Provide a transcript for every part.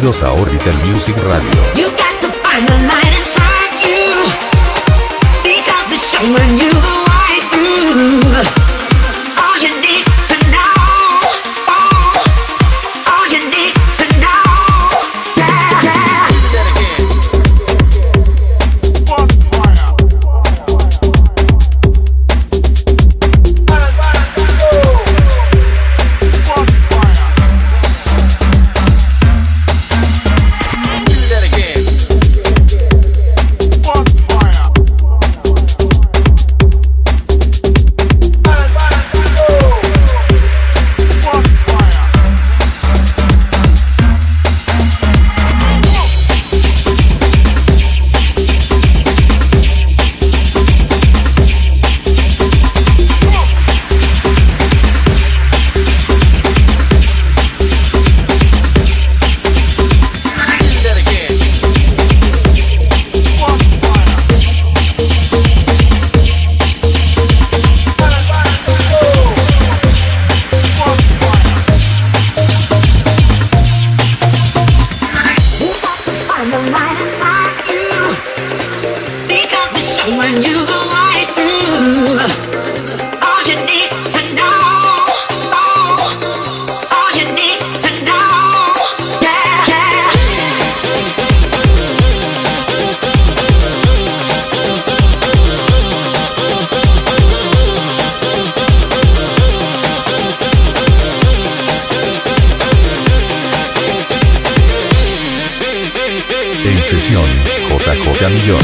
Bienvenidos a Orbital Music Radio. En sesión, JJ Millón.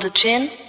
The chin.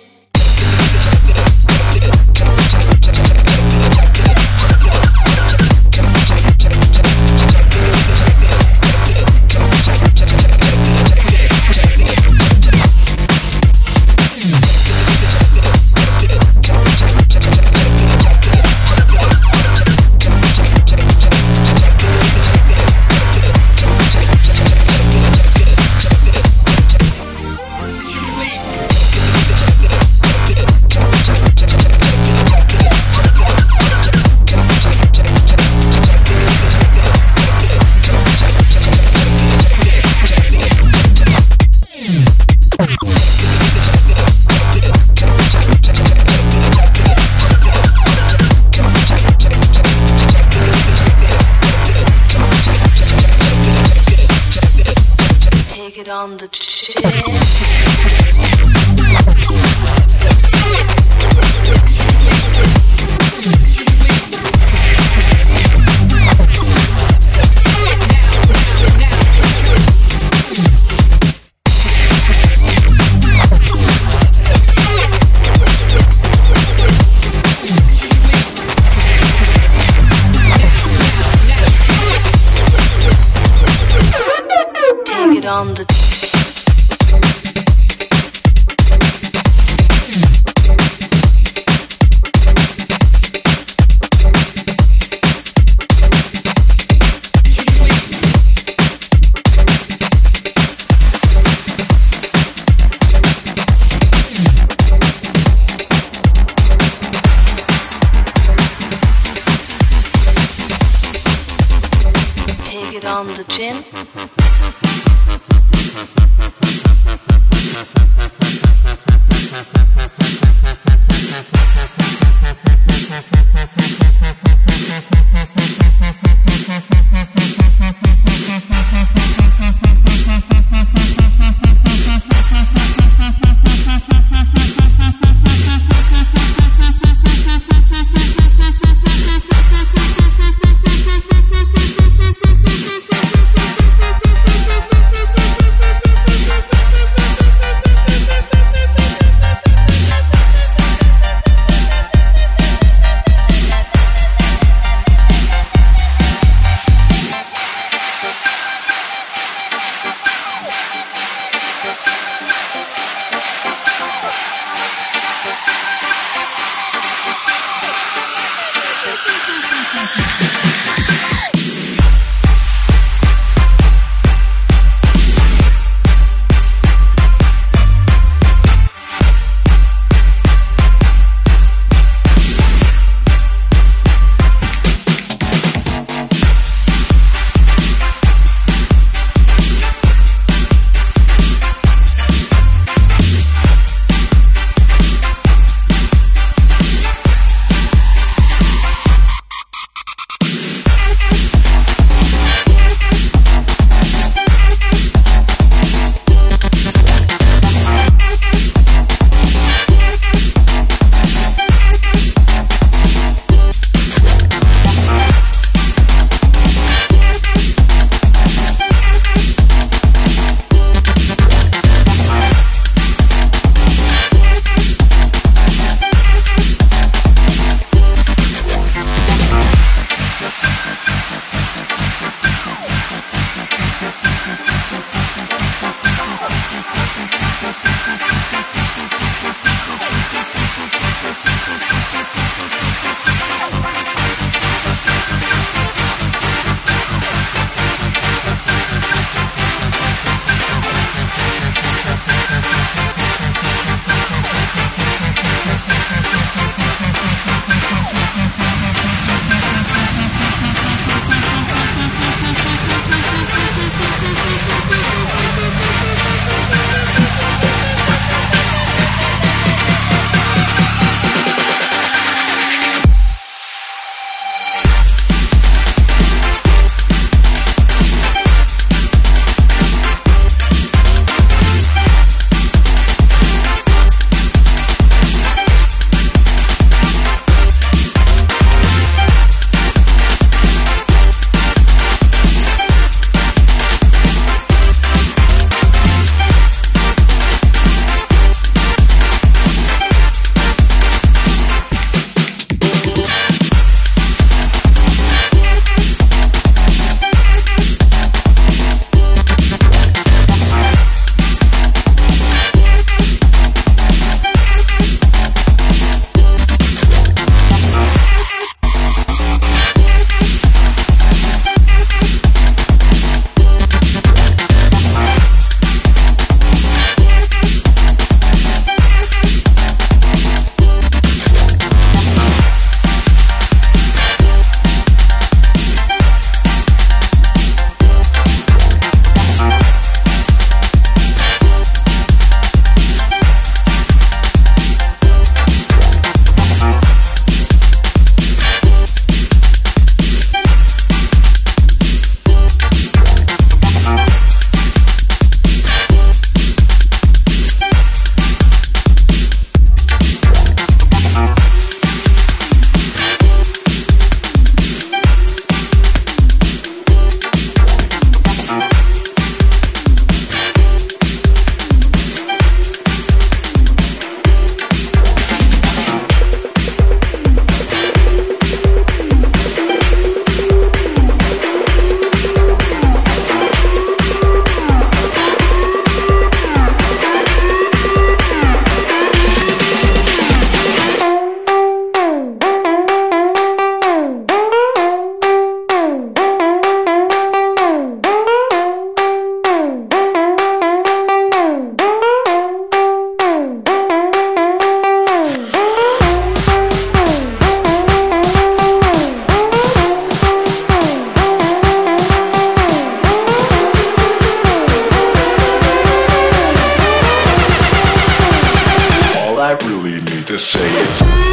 Say it.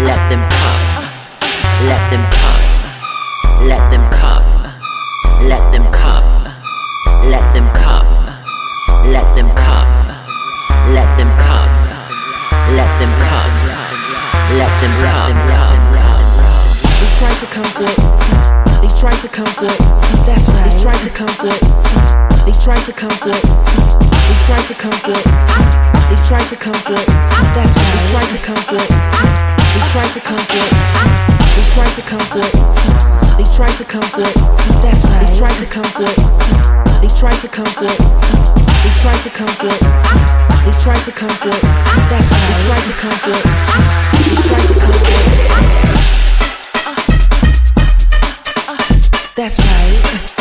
Let them come. Come for it. They tried to come for it. That's right. They try to come for it. They try to come for it. They try to come for it. They try to come for it. That's right. They try to come for it. They try to come for it. They try to come for it. They try to come for it. That's right. They try to come for it. They try to come for it. They try to come for it. They try to come for it. That's right. They try to come for it. They try to come for it That's right.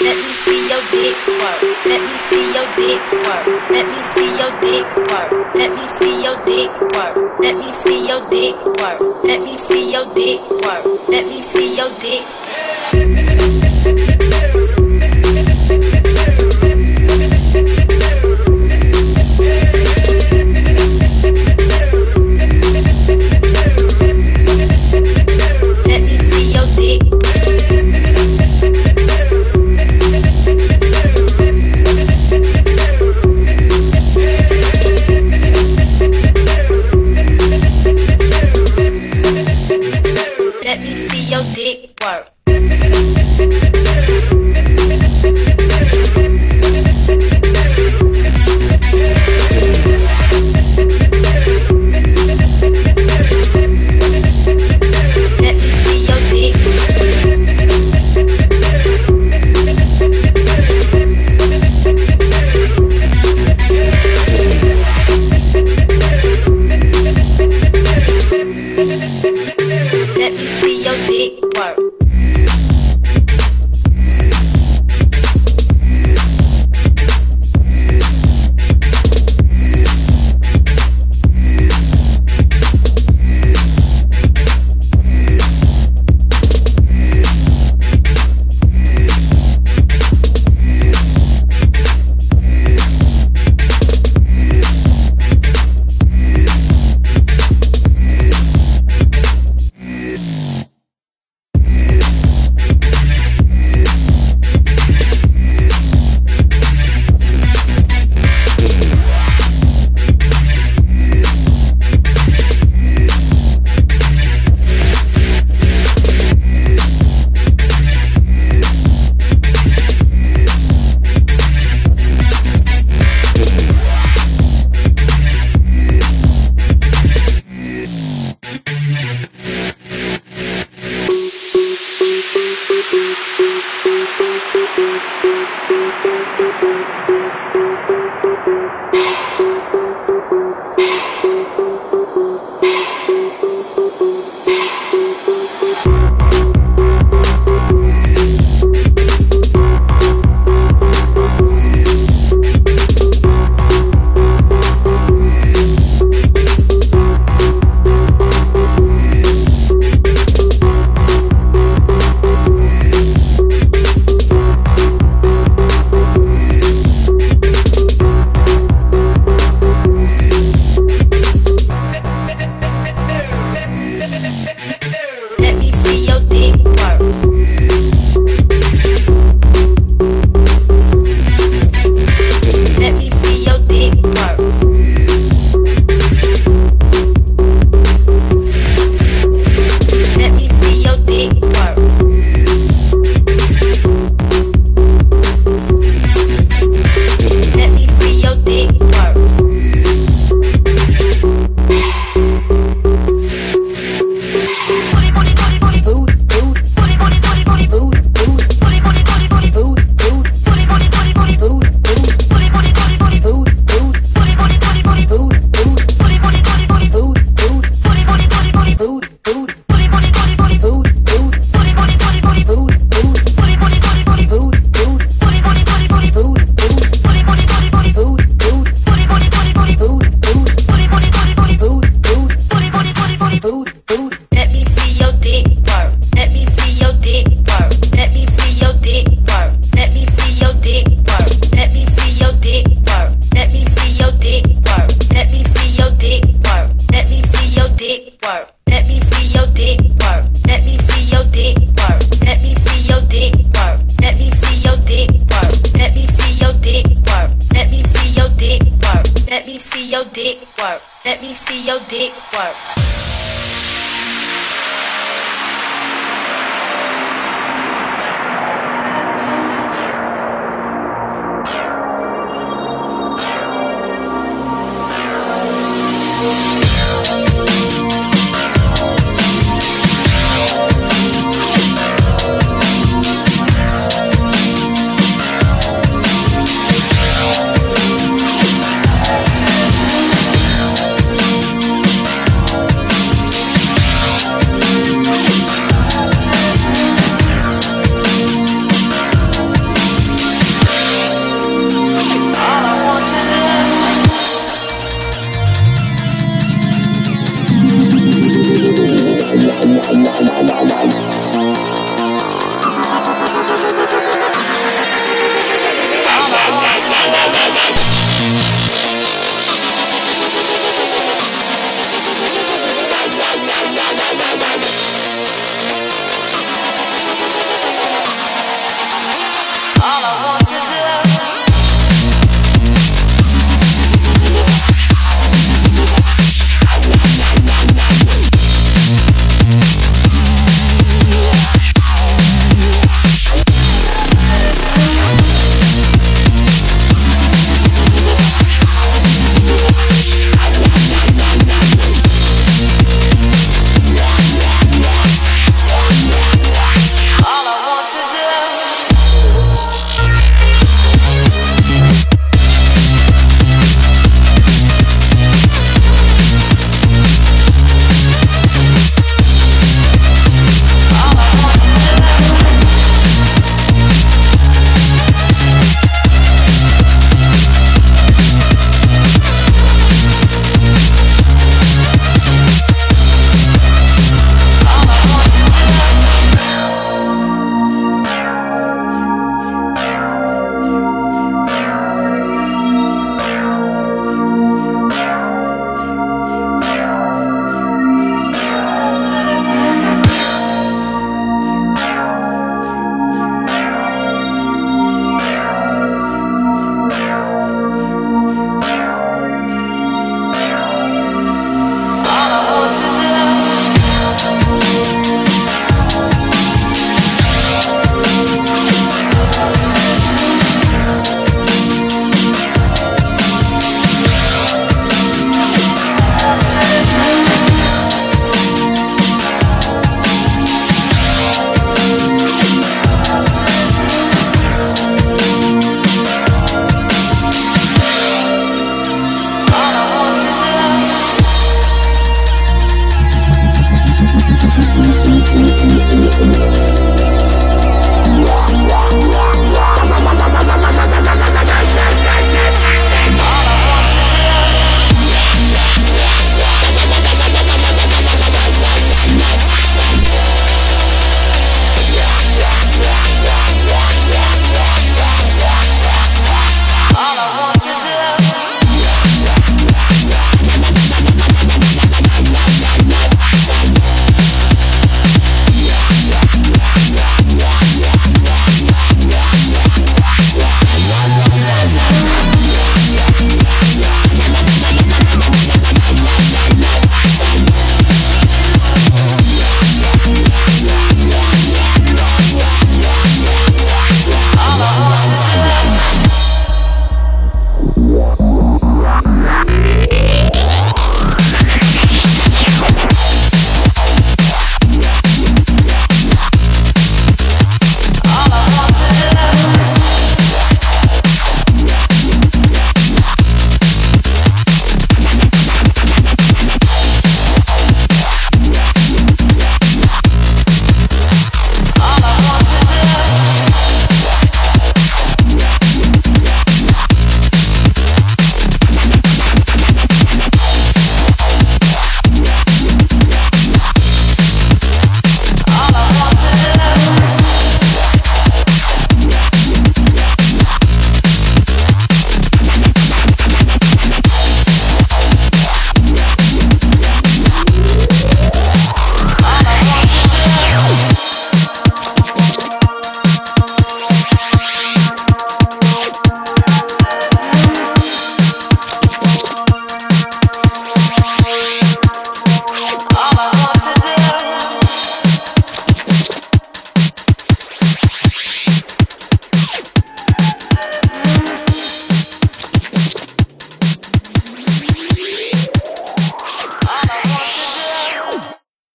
Let me see your dick work. Let me see your dick work. Let me see your dick work. Let me see your dick work. Let me see your dick work. Let me see your dick work. Let me see